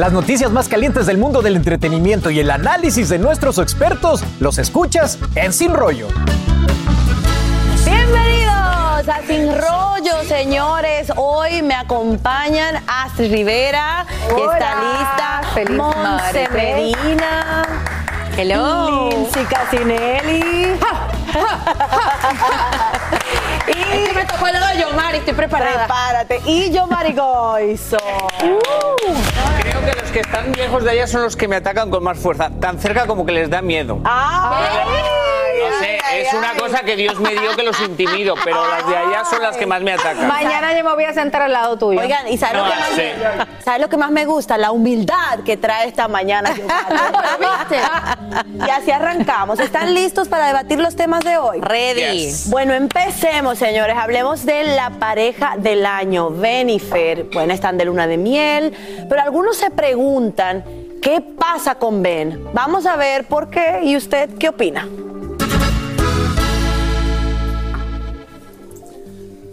Las noticias más calientes del mundo del entretenimiento y el análisis de nuestros expertos los escuchas en Sin Rollo. Bienvenidos a Sin Rollo, señores. Hoy me acompañan Astrid Rivera, que está lista. Feliz Monse. Medina. Hello. Lindsay Casinelli. y me tocó el dedo de Yomari, estoy preparada. Prepárate. Y yo, Marigoizo. Creo que los que están lejos de allá son los que me atacan con más fuerza. Tan cerca como que les da miedo. Ah, sé, es una cosa que Dios me dio que los intimido, pero las de allá son las que más me atacan. Mañana yo me voy a sentar al lado tuyo. Oigan, ¿y sabes, No, lo que más me, ¿sabes lo que más me gusta? La humildad que trae esta mañana. ¿Viste? Y así arrancamos. ¿Están listos para debatir los temas de hoy? Ready. Yes. Bueno, empecemos, señores. Hablemos de la pareja del año, Ben y Fer. Bueno, están de luna de miel, pero algunos se preguntan, ¿qué pasa con Ben? Vamos a ver por qué y usted qué opina.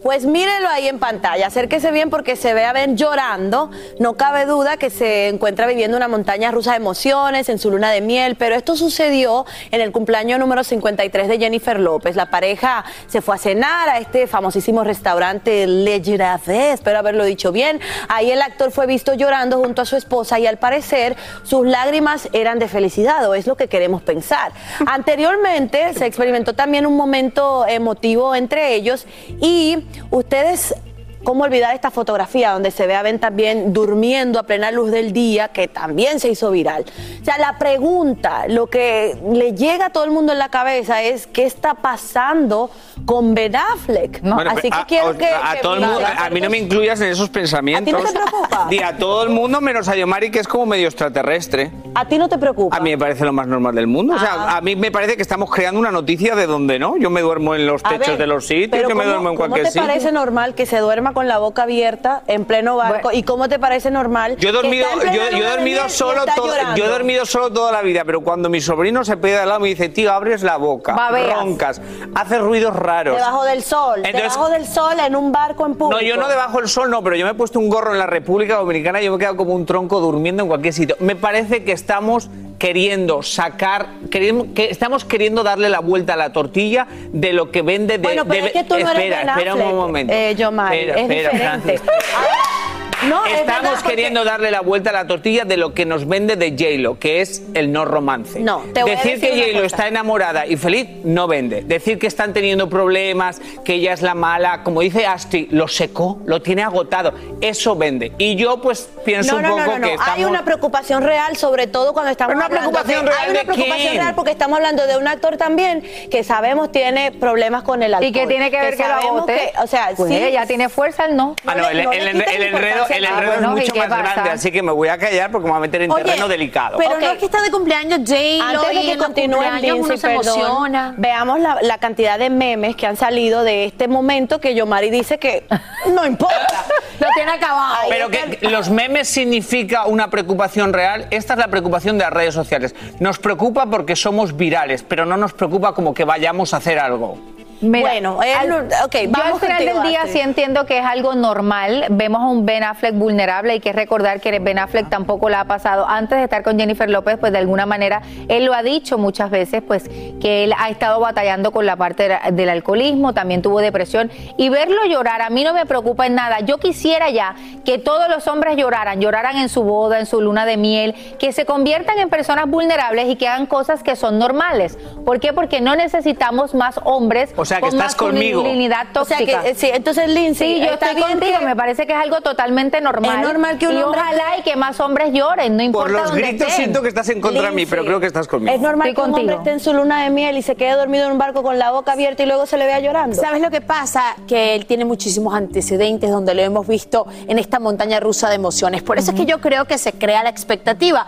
Pues mírenlo ahí en pantalla, acérquese bien porque se ve a Ben llorando. No cabe duda que se encuentra viviendo una montaña rusa de emociones en su luna de miel, pero esto sucedió en el cumpleaños número 53 de Jennifer López. La pareja se fue a cenar a este famosísimo restaurante Le Giraffe, espero haberlo dicho bien. Ahí el actor fue visto llorando junto a su esposa y al parecer sus lágrimas eran de felicidad, o es lo que queremos pensar. Anteriormente se experimentó también un momento emotivo entre ellos y ustedes ¿Cómo olvidar esta fotografía donde se ve a Ben también durmiendo a plena luz del día, que también se hizo viral? O sea, la pregunta, lo que le llega a todo el mundo en la cabeza es ¿qué está pasando con Ben Affleck? Bueno, Así que a, quiero a- que... a que todo el mundo, a mí no me incluyas en esos pensamientos. ¿A ti no te preocupa? Di a todo el mundo menos a Yomari, que es como medio extraterrestre. ¿A ti no te preocupa? A mí me parece lo más normal del mundo. O Ah. sea, a mí me parece que estamos creando una noticia de donde no. Yo me duermo en los techos ver, de los sitios, yo me ¿cómo- duermo en cualquier ¿Cómo te sitio. parece normal que se duerma con la boca abierta en pleno barco? ¿Y cómo te parece normal Yo he dormido, yo, yo he solo todo- yo he dormido solo toda la vida, pero cuando mi sobrino se pega de al lado me dice, tío, abres la boca, Babeas. roncas, haces ruidos raros. Debajo del sol, Entonces- debajo del sol en un barco en público. No, yo no debajo del sol, no, pero yo me he puesto un gorro en la República Dominicana y yo me he quedado como un tronco durmiendo en cualquier sitio. Me parece que estamos queriendo sacar, queremos, que estamos queriendo darle la vuelta a la tortilla de lo que vende de. Bueno, pero de- es que tú no eres espera, espera un momento. eh, Yomari, Espera, es diferente. No, es Estamos porque- queriendo darle la vuelta a la tortilla de lo que nos vende de J-Lo, que es el no romance. No, te voy a Decir decir que J-Lo está enamorada y feliz no vende. Decir que están teniendo problemas, que ella es la mala, como dice Astrid, lo secó, lo tiene agotado. Eso vende. Y yo pues pienso No, no, un no, poco no, no. que estamos... Hay una preocupación real, sobre todo cuando estamos Pero una hablando preocupación de, real Hay una de preocupación quién? real porque estamos hablando de un actor también que sabemos tiene problemas con el alcohol. ¿Y qué tiene que ver que lo agote? que, o sea, Pues sí, ella tiene fuerza, no. Ah, no, el, no el- enredo, el enredo es mucho más grande, así que me voy a callar porque me voy a meter en Oye, terreno delicado. Pero no es que está de cumpleaños J-Lo Antes de y que continúe uno se emociona. veamos la, la cantidad de memes que han salido de este momento que Yomari dice que no importa. Lo tiene acabado. Pero que los memes significa una preocupación real. Esta es la preocupación de las redes sociales. Nos preocupa porque somos virales, pero no nos preocupa como que vayamos a hacer algo. Mira, Bueno, él al- no- ok, yo al vamos final contigo, del día Astrid. sí entiendo que es algo normal. Vemos a un Ben Affleck vulnerable. Hay que recordar que Ben Affleck tampoco la ha pasado. Antes de estar con Jennifer López, pues de alguna manera él lo ha dicho muchas veces, pues que él ha estado batallando con la parte de- del alcoholismo, también tuvo depresión. Y verlo llorar a mí no me preocupa en nada. Yo quisiera ya que todos los hombres lloraran, lloraran en su boda, en su luna de miel, que se conviertan en personas vulnerables y que hagan cosas que son normales. ¿Por qué? Porque no necesitamos más hombres O sea, que con estás más conmigo. masculinidad O sea tóxica. que, eh, sí, entonces Lindsay, Sí, yo estoy contigo, que- me parece que es algo totalmente normal. Es normal que un y hombre- ojalá y que más hombres lloren, no importa Por los dónde gritos estén. siento que estás en contra de mí, pero creo que estás conmigo. Es normal Estoy que un hombre contigo. esté en su luna de miel y se quede dormido en un barco con la boca abierta y luego se le vea llorando. ¿Sabes lo que pasa? Que él tiene muchísimos antecedentes donde lo hemos visto en esta montaña rusa de emociones. Por eso es que yo creo que se crea la expectativa.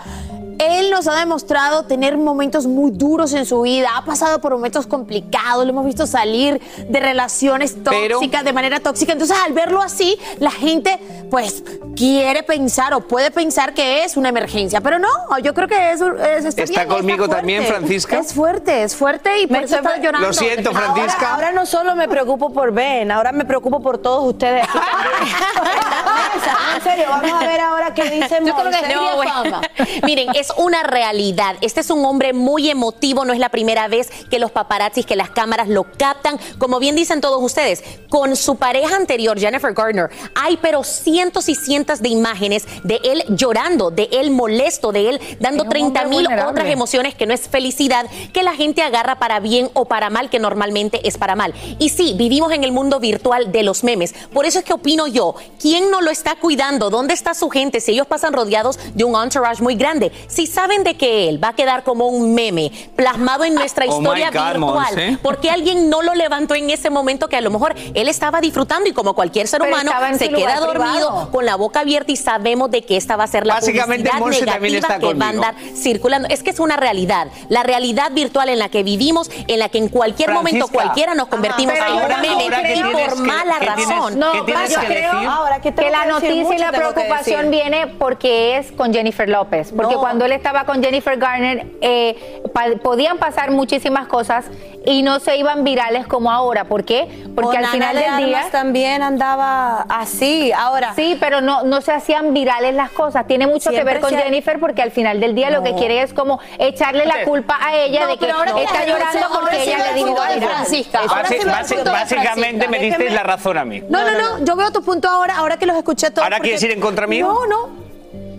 Él nos ha demostrado tener momentos muy duros en su vida, ha pasado por momentos complicados, lo hemos visto salir de relaciones Pero- tóxicas, de manera tóxica. Entonces, al verlo así, la gente, pues, quiere pensar o puede pensar que es una emergencia. Pero no, yo creo que es, es- está, ¿Está bien, conmigo fuerte. también, Francisca? Es fuerte, es fuerte y por Me eso está llorando. Lo siento, Francisca. Ahora, ahora no solo me preocupo por Ben, ahora me preocupo por todos ustedes. en serio, vamos a ver ahora qué dice Yo creo que no. Miren, es una realidad. Este es un hombre muy emotivo, no es la primera vez que los paparazzis, que las cámaras lo captan. Como bien dicen todos ustedes, con su pareja anterior, Jennifer Gardner, hay pero cientos y cientos de imágenes de él llorando, de él molesto, de él dando Es un 30 hombre mil otras emociones que no es felicidad, que la gente agarra para bien o para mal, que normalmente es para mal. Y sí, vivimos en el mundo virtual de los memes. Por eso es que opino yo, ¿quién no lo está cuidando? ¿Dónde está su gente? Si ellos pasan rodeados de un entourage muy grande. Si saben de que él va a quedar como un meme plasmado en nuestra Oh historia God, virtual, Monse. ¿por qué alguien no lo levantó en ese momento que a lo mejor él estaba disfrutando y como cualquier ser Pero humano se queda dormido privado. con la boca abierta y sabemos de que esta va a ser la Básicamente, publicidad negativa está que va a conmigo. andar circulando. Es que es una realidad. La realidad virtual en la que vivimos, en la que en cualquier momento cualquiera nos convertimos pero en un meme y por mala razón. No, ¿Qué tienes yo que creo que la noticia Mucho la preocupación viene porque es con Jennifer López. Porque No. cuando él estaba con Jennifer Garner, eh, pa- podían pasar muchísimas cosas y no se iban virales como ahora. ¿Por qué? Porque Con al final Ana de del día. Armas también andaba así. Ahora, Sí, pero no, no se hacían virales las cosas. Tiene mucho que ver con ha- Jennifer porque al final del día lo que quiere es como echarle la culpa a ella No, de que ahora está llorando porque ella le dijo algo. Francisca. Básicamente me disteis la razón a mí. No, no, no, yo veo tu punto ahora, ahora que los escuché todos. ¿Ahora porque- quieres ir en contra mío? No, no.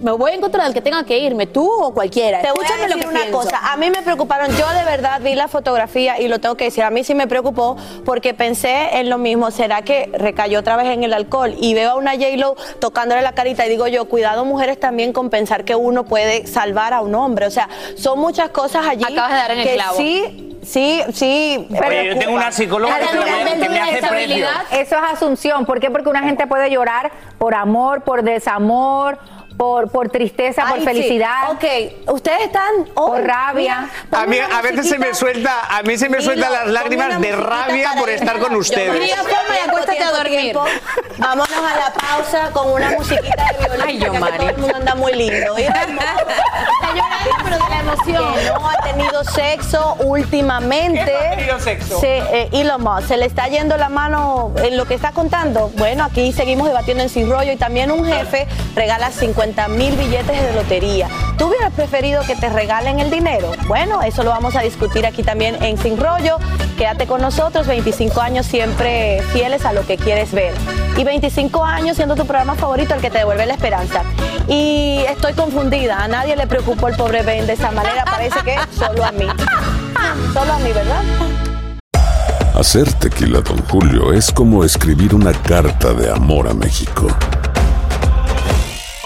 Me voy en contra del que tenga que irme, tú o cualquiera. Te voy a Escúchame lo que una pienso. cosa, a mí me preocuparon, yo de verdad vi la fotografía y lo tengo que decir, a mí sí me preocupó porque pensé en lo mismo, ¿será que recayó otra vez en el alcohol? Y veo a una J-Lo tocándole la carita y digo yo, cuidado mujeres también con pensar que uno puede salvar a un hombre, o sea, son muchas cosas allí Acabas de dar en el que clavo. sí, sí, sí. Oye, yo tengo una psicóloga que, Pero me- realmente que me una hace precio. Eso es asunción. ¿Por qué? Porque una gente puede llorar por amor, por desamor, por, por tristeza, por Ay, sí. felicidad. Ok, ustedes están Por rabia. A mí a veces se me suelta, a mí se me sueltan las lágrimas de rabia por estar con ustedes. Cría forma y acuéstate a dormir. Vámonos a la pausa con una musiquita de violín. Ay, yo, Mari. todo el mundo anda muy lindo. llorando, pero de la emoción. que no ha tenido sexo últimamente. ¿Qué no ha tenido sexo? Se, eh, Elon Musk, se le está yendo la mano en lo que está contando. Bueno, aquí seguimos debatiendo en Sin Rollo y también un jefe regala 50 mil billetes de lotería. ¿Tú hubieras preferido que te regalen el dinero? Bueno, eso lo vamos a discutir aquí también en Sin Rollo. Quédate con nosotros, 25 años siempre fieles a lo que quieres ver. Y 25 años siendo tu programa favorito, el que te devuelve la esperanza. Y estoy confundida, a nadie le preocupó el pobre Ben de esa manera, parece que solo a mí. Solo a mí, ¿verdad? Hacer tequila, Don Julio, es como escribir una carta de amor a México.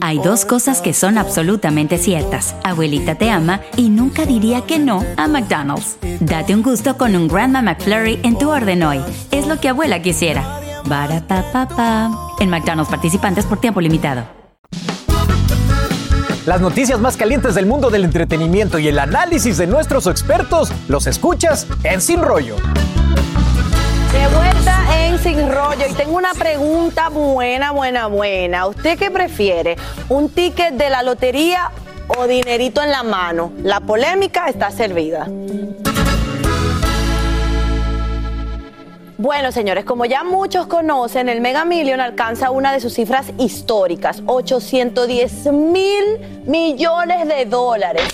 Hay dos cosas que son absolutamente ciertas. Abuelita te ama y nunca diría que no a McDonald's. Date un gusto con un Grandma McFlurry en tu orden hoy. Es lo que abuela quisiera. Barapapapa. En McDonald's participantes por tiempo limitado. Las noticias más calientes del mundo del entretenimiento y el análisis de nuestros expertos los escuchas en Sin Rollo. De vuelta en Sin Rollo y tengo una pregunta buena, buena, buena. ¿Usted qué prefiere? ¿Un ticket de la lotería o dinerito en la mano? La polémica está servida. Bueno, señores, como ya muchos conocen, el Mega Million alcanza una de sus cifras históricas, 810 mil millones de dólares.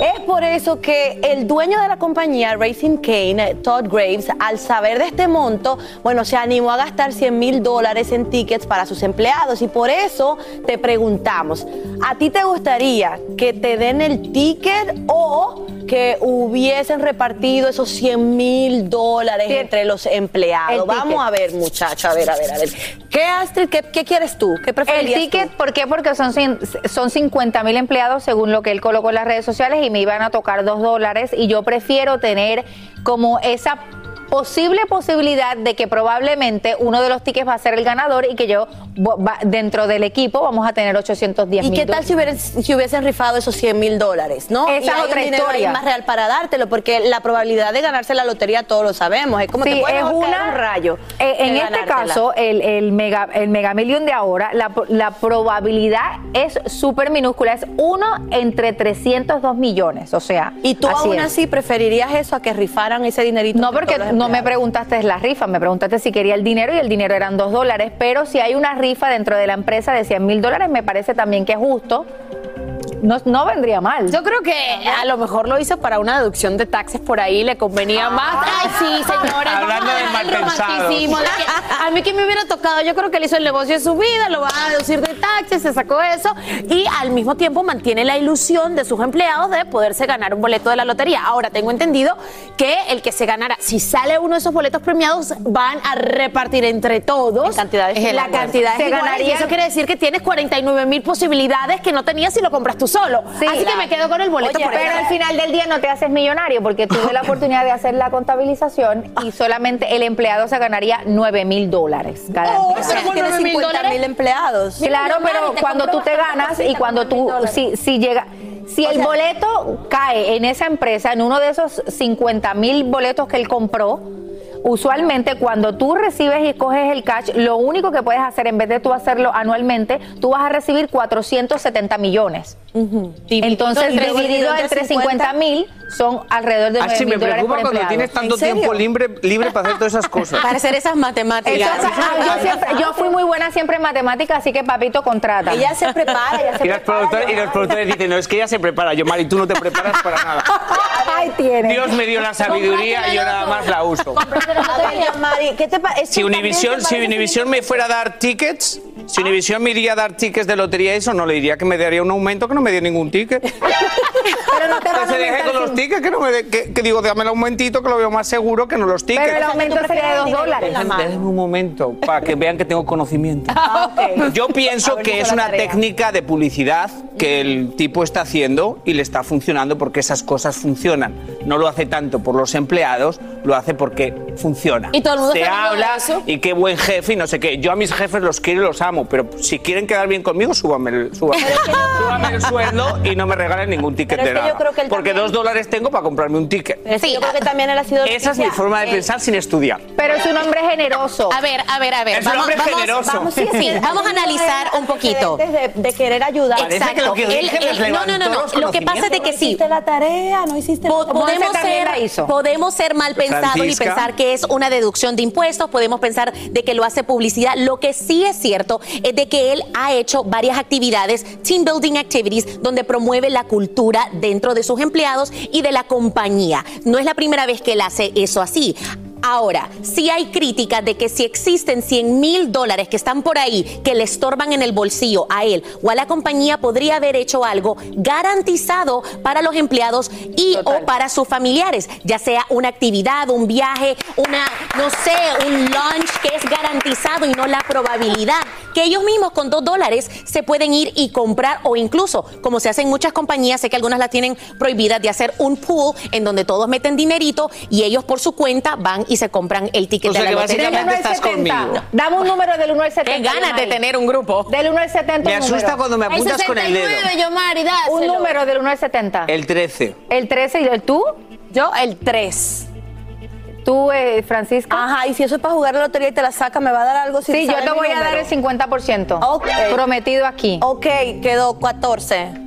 Es por eso que el dueño de la compañía, Racing Kane, Todd Graves, al saber de este monto, bueno, se animó a gastar 100 mil dólares en tickets para sus empleados y por eso te preguntamos, ¿a ti te gustaría que te den el ticket o que hubiesen repartido esos 100 mil dólares entre los empleados? El Vamos ticket. a ver, muchacho, a ver, a ver, a ver. ¿Qué, Astrid, qué, qué quieres tú? ¿Qué El preferirías ticket, tú? ¿por qué? Porque son, son 50 mil empleados según lo que él colocó en las redes sociales y me iban a tocar dos dólares y yo prefiero tener como esa posible posibilidad de que probablemente uno de los tickets va a ser el ganador y que yo va- dentro del equipo vamos a tener 810 ¿Y mil qué tal si, si hubiesen rifado esos 100 mil dólares? ¿no? Esa Y es otra un ahí historia. más real para dártelo, porque la probabilidad de ganarse la lotería todos lo sabemos. Es como Sí, puede es una- un rayo. Eh, que en este caso, el, el mega, el mega million de ahora, la, la probabilidad es súper minúscula, es uno entre 302 millones, o sea. ¿Y tú aún es. así preferirías eso a que rifaran ese dinerito? No, porque los no me preguntaste la rifa, me preguntaste si quería el dinero y el dinero eran dos dólares, pero si hay una rifa dentro de la empresa de 100 mil dólares, me parece también que es justo. No, no vendría mal. Yo creo que a lo mejor lo hizo para una deducción de taxes por ahí, le convenía más. Ay, sí, señores. Hablando vamos a de de que a mí que me hubiera tocado, yo creo que él hizo el negocio de su vida, lo va a deducir de taxes, se sacó eso y al mismo tiempo mantiene la ilusión de sus empleados de poderse ganar un boleto de la lotería. Ahora tengo entendido que el que se ganara, si sale uno de esos boletos premiados, van a repartir entre todos En cantidades la cantidad Se ganaría- Eso quiere decir que tienes 49 mil posibilidades que no tenías si lo compras tú solo. Sí, Así que me quedo con el boleto Oye, por Pero al final del día no te haces millonario porque tuve la oportunidad de hacer la contabilización y solamente el empleado se ganaría 9 mil dólares cada Oh, empleado. pero Pero tienes 9.000 50 mil empleados. Claro, pero cuando tú te ganas y cuando tú, 9.000 dólares. si, si llega, si el boleto cae en esa empresa, en uno de esos 50 mil boletos que él compró, usualmente cuando tú recibes y coges el cash, lo único que puedes hacer, en vez de tú hacerlo anualmente, tú vas a recibir 470 millones. Entonces, Dividido dividido entre entre 50 50 mil, son alrededor de 9 Así mil Ah, me dólares por preocupa cuando empleado. tienes tanto tiempo libre, libre para hacer todas esas cosas. Para hacer esas matemáticas. ah, yo, siempre- yo fui muy buena siempre en matemáticas, así que papito contrata. Ella se prepara, ella se Y prepara. y los productores dicen, no, es que ella se prepara. Yo, Mari, tú no te preparas para nada. Dios me dio la sabiduría y yo nada más la uso. Si Univision, si Univision me fuera a dar tickets, si Univision me iría a dar tickets de lotería, eso no le diría que me daría un aumento que no me dio ningún ticket. Pero no te Que a se deje con los tickets, que, no me de- que, que digo, dame el aumentito que lo veo más seguro que no los tickets. Pero el aumento sería de dos dólares. Déjenme un momento para que vean que tengo conocimiento. Ah, ok. Yo pienso ver, que es una tarea. técnica de publicidad que el tipo está haciendo y le está funcionando porque esas cosas funcionan. No lo hace tanto por los empleados, lo hace porque funciona. Y todo el mundo Se de habla eso. y qué buen jefe y no sé qué. Yo a mis jefes los quiero y los amo, pero si quieren quedar bien conmigo, súbame el, súbame, súbame el sueldo y no me regalen ningún ticket Pero es de que yo nada. creo que él porque también- dos dólares tengo para comprarme un ticket. Pero sí, Sí, yo creo que también él ha sido... Esa es mi forma de Eh, pensar sin estudiar. Pero es un hombre generoso. A ver, a ver, a ver. Es un hombre generoso. Vamos, sí, sí, vamos a analizar un poquito. De, de querer ayudar. Parece que que Él- él- no, no, no, no. Lo que pasa es de que No sí. hiciste la tarea, no hiciste Po- la podemos ser, la hizo. podemos ser mal pensados y pensar que es una deducción de impuestos, podemos pensar de que lo hace publicidad. Lo que sí es cierto es de que él ha hecho varias actividades, team building activities, donde promueve la cultura dentro de sus empleados y de la compañía. No es la primera vez que él hace eso así. Ahora, sí hay críticas de que si existen 100 mil dólares que están por ahí, que le estorban en el bolsillo a él o a la compañía, podría haber hecho algo garantizado para los empleados y o para sus familiares, ya sea una actividad, un viaje, una, no sé, un lunch que es garantizado y no la probabilidad que ellos mismos con dos dólares se pueden ir y comprar o incluso, como se hace en muchas compañías, sé que algunas las tienen prohibidas de hacer un pool en donde todos meten dinerito y ellos por su cuenta van y se compran el ticket O sea de la lotería. básicamente estás conmigo. Dame un número del 1 al 70. Qué ganas de tener un grupo. Del 1 al 70. Me asusta número. cuando me apuntas con el dedo. Yomari, Un número del 1 al 70. El 13. El 13 y el tú. Yo, el 3. Tú, eh, Francisca. Ajá, y si eso es para jugar la lotería y te la saca, ¿me va a dar algo? Si Sí, yo te voy a dar el 50%. Ok. Prometido aquí. Ok, quedó 14.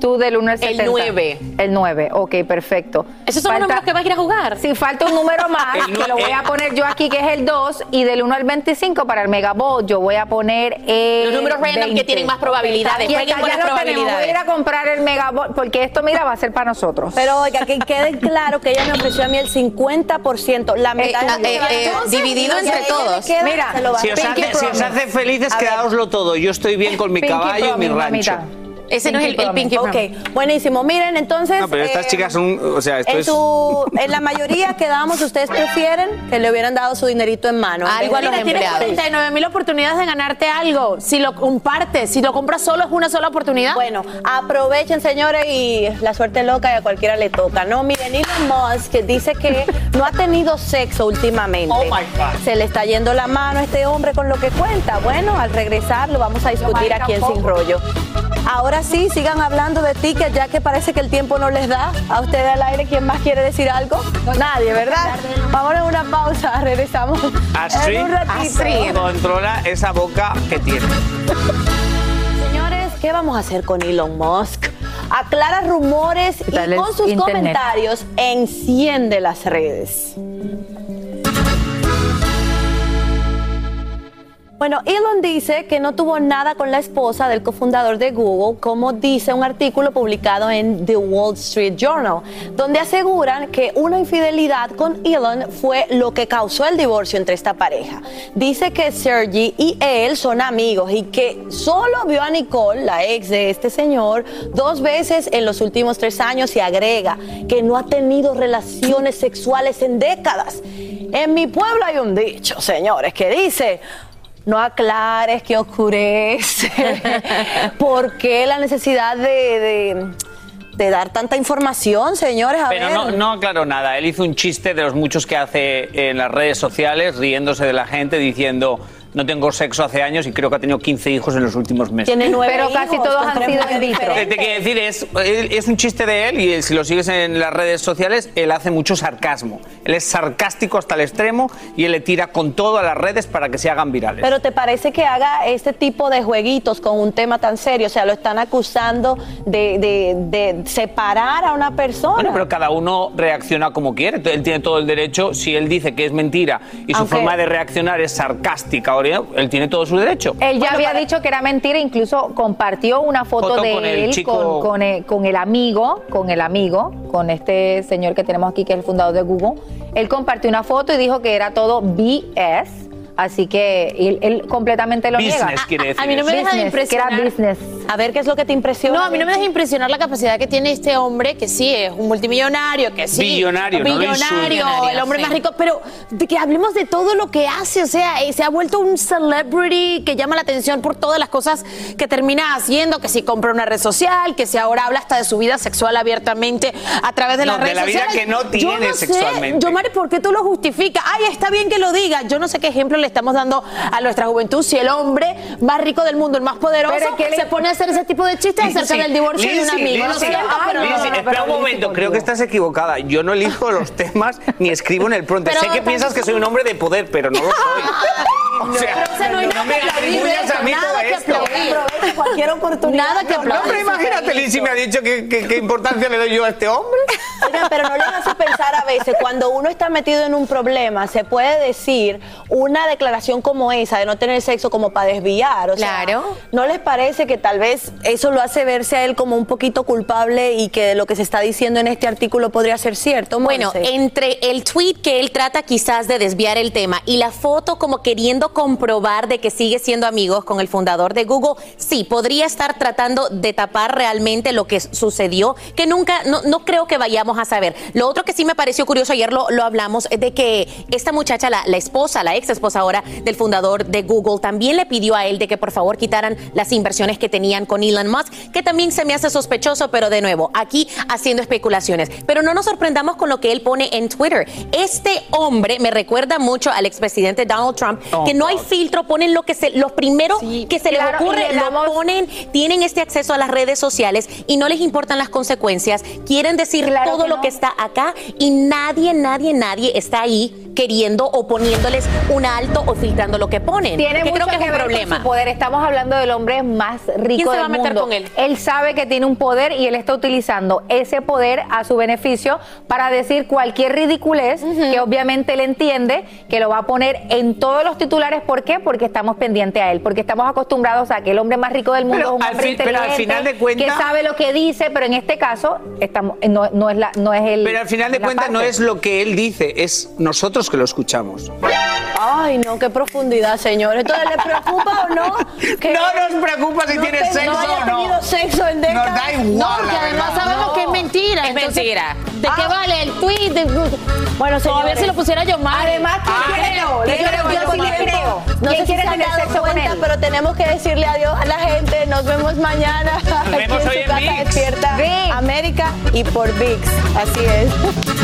Tú del 1 al El 70. 9. El 9, ok, perfecto. ¿Esos son los números que vas a ir a jugar? Sí, falta un número más, El que lo voy a poner yo aquí, que es el 2, y del 1 al 25 para el Megabot, yo voy a poner el Los números random que 20. tienen más probabilidades. Y Jueguen acá con ya las lo tenemos. Voy a ir a comprar el Megabot, porque esto, mira, va a ser para nosotros. Pero oiga, que quede claro que ella me ofreció a mí el 50%, la mitad Eh, de eh, eh, dividido entre todos. queda, Mira, se lo va a Si os, hace, si os hace felices, quedaoslo todo. Yo estoy bien con mi Pinky caballo y mi rancho. mamita. Ese no es el, el Pinky Ok, Promise. buenísimo. Miren, entonces. No, pero estas eh, chicas son. O sea, esto En, es. su, en la mayoría quedamos, ustedes prefieren que le hubieran dado su dinerito en mano. Algo a los tienes empleados. 49 mil oportunidades de ganarte algo. Si lo compartes, si lo compras solo, es una sola oportunidad. Bueno, aprovechen, señores, y la suerte loca y a cualquiera le toca, ¿no? Miren, Elon Musk dice que no ha tenido sexo últimamente. Oh, my God. Se le está yendo la mano a este hombre con lo que cuenta. Bueno, al regresar lo vamos a discutir aquí en Sin Rollo. Ahora sí, sigan hablando de tickets, ya que parece que el tiempo no les da. A ustedes al aire, ¿quién más quiere decir algo? Nadie, ¿verdad? Vamos a una pausa, regresamos Astrid, en un ratito. Astrid controla esa boca que tiene. Señores, ¿qué vamos a hacer con Elon Musk? Aclara rumores y con sus internet. comentarios enciende las redes. Bueno, Elon dice que no tuvo nada con la esposa del cofundador de Google, como dice un artículo publicado en The Wall Street Journal, donde aseguran que una infidelidad con Elon fue lo que causó el divorcio entre esta pareja. Dice que Sergey y él son amigos y que solo vio a Nicole, la ex de este señor, dos veces en los últimos tres años y agrega que no ha tenido relaciones sexuales en décadas. En mi pueblo hay un dicho, señores, que dice... No aclares que oscurece. ¿Por qué la necesidad de, de- de dar tanta información, señores? A Pero ver. no, no aclaró nada. Él hizo un chiste de los muchos que hace en las redes sociales, riéndose de la gente, diciendo. No tengo sexo hace años y creo que ha tenido 15 hijos en los últimos meses. Tiene nueve Pero casi hijos, todos con han sido in vitro. Te quiero decir es, es un chiste de él y si lo sigues en las redes sociales, él hace mucho sarcasmo. Él es sarcástico hasta el extremo y él le tira con todo a las redes para que se hagan virales. Pero ¿te parece que haga este tipo de jueguitos con un tema tan serio? O sea, lo están acusando de, de- de separar a una persona. Bueno, pero cada uno reacciona como quiere. Él tiene todo el derecho. Si él dice que es mentira y su Aunque- forma de reaccionar es sarcástica, o- él tiene todo su derecho. Él ya Bueno, había para- dicho que era mentira, incluso compartió una foto, Foto de con el él chico- con, con el, con el amigo, con el amigo, con este señor que tenemos aquí que es el fundador de Google. Él compartió una foto y dijo que era todo BS, así que él, él completamente lo niega. Business quiere decir a mí no me deja de Business, que era impresionar. business. A ver, ¿qué es lo que te impresiona? No, a mí no me deja impresionar la capacidad que tiene este hombre, que sí es un multimillonario, que sí. Billonario, no lo billonario, insultes. el hombre Sí. más rico, pero de que hablemos de todo lo que hace, o sea, eh, se ha vuelto un celebrity que llama la atención por todas las cosas que termina haciendo, que si compra una red social, que si ahora habla hasta de su vida sexual abiertamente a través de No, las de redes la vida sociales. que no Yo tiene no sé, sexualmente. Yo, Mari, ¿por qué tú lo justificas? Ay, está bien que lo diga. Yo no sé qué ejemplo le estamos dando a nuestra juventud si el hombre más rico del mundo, el más poderoso, es que le- se pone a hacer ese tipo de chistes acerca Lizzy, del divorcio de un amigo. Pero no, no, espera un momento, creo que estás equivocada. Yo no elijo los temas ni escribo en el pronto. Pero sé que piensas que soy un hombre de poder, pero no lo soy. O sea, pero, o sea, no me atribuyas a mí todo esto. Cualquier oportunidad. Nada que No, pero imagínate, Lizzy me ha dicho que, que- qué importancia le doy yo a este hombre. Oigan, pero no les hace pensar a veces, cuando uno está metido en un problema, se puede decir una declaración como esa de no tener sexo como para desviar. O sea, Claro. ¿No les parece que tal vez eso lo hace verse a él como un poquito culpable y que lo que se está diciendo en este artículo podría ser cierto? Bueno, Monse? entre el tweet que él trata quizás de desviar el tema y la foto como queriendo comprobar de que sigue siendo amigos con el fundador de Google, sí, podría estar tratando de tapar realmente lo que sucedió, que nunca, no, no creo que vayamos a saber. Lo otro que sí me pareció curioso, ayer lo, lo hablamos, es de que esta muchacha, la, la esposa, la ex esposa ahora del fundador de Google, también le pidió a él de que por favor quitaran las inversiones que tenían con Elon Musk, que también se me hace sospechoso, pero de nuevo, aquí haciendo especulaciones. Pero no nos sorprendamos con lo que él pone en Twitter. Este hombre me recuerda mucho al expresidente Donald Trump, Oh, que no hay filtro, ponen lo que se, los primeros que se claro, les ocurre, lo ponen, tienen este acceso a las redes sociales y no les importan las consecuencias, quieren decir Claro todo que lo que está acá y nadie, nadie, nadie está ahí queriendo o poniéndoles un alto o filtrando lo que ponen. Tiene mucho creo que es un ver con problema. su poder. Estamos hablando del hombre más rico se del va a meter mundo. con él? sabe que tiene un poder y él está utilizando ese poder a su beneficio para decir cualquier ridiculez que obviamente él entiende que lo va a poner en todos los titulares. ¿Por qué? Porque estamos pendientes a él, porque estamos acostumbrados a que el hombre más rico del mundo Pero es un al hombre fin- pero al inteligente, final de cuentas- que sabe lo que dice, pero en este caso estamos no, no es la no es el Pero al final de cuentas no es lo que él dice, es nosotros que lo escuchamos. Ay, no, qué profundidad, señor. ¿Entonces le preocupa o no? Que No nos preocupa si no tienes te- sexo no haya o no. tenido sexo en décadas. Nos da igual, No, porque la además verdad. sabemos que es mentira. Es entonces, mentira. ¿De qué vale el tweet? De- Bueno, Todavía señores. si lo pusiera yo mal. Además, ¿quién Ah, quiere- creo, ¿quién le quiere creo, yo sí le creo. No ¿Quién sé si quiere se han tener dado sexo con cuenta, él? pero tenemos que decirle adiós a la gente. Nos vemos mañana aquí vemos en hoy su en casa VIX. despierta. América y por VIX. Así es.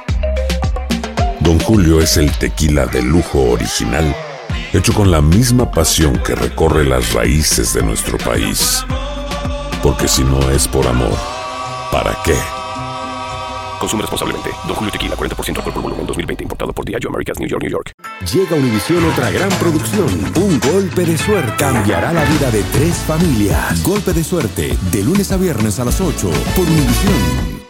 Don Julio es el tequila de lujo original, hecho con la misma pasión que recorre las raíces de nuestro país. Porque si no es por amor, ¿para qué? Consume responsablemente. Don Julio Tequila, 40% alcohol por volumen, 2020. Importado por Diageo Americas, New York, New York. Llega a Univisión otra gran producción. Un golpe de suerte cambiará la vida de tres familias. Golpe de suerte, de lunes a viernes a las 8 por Univisión.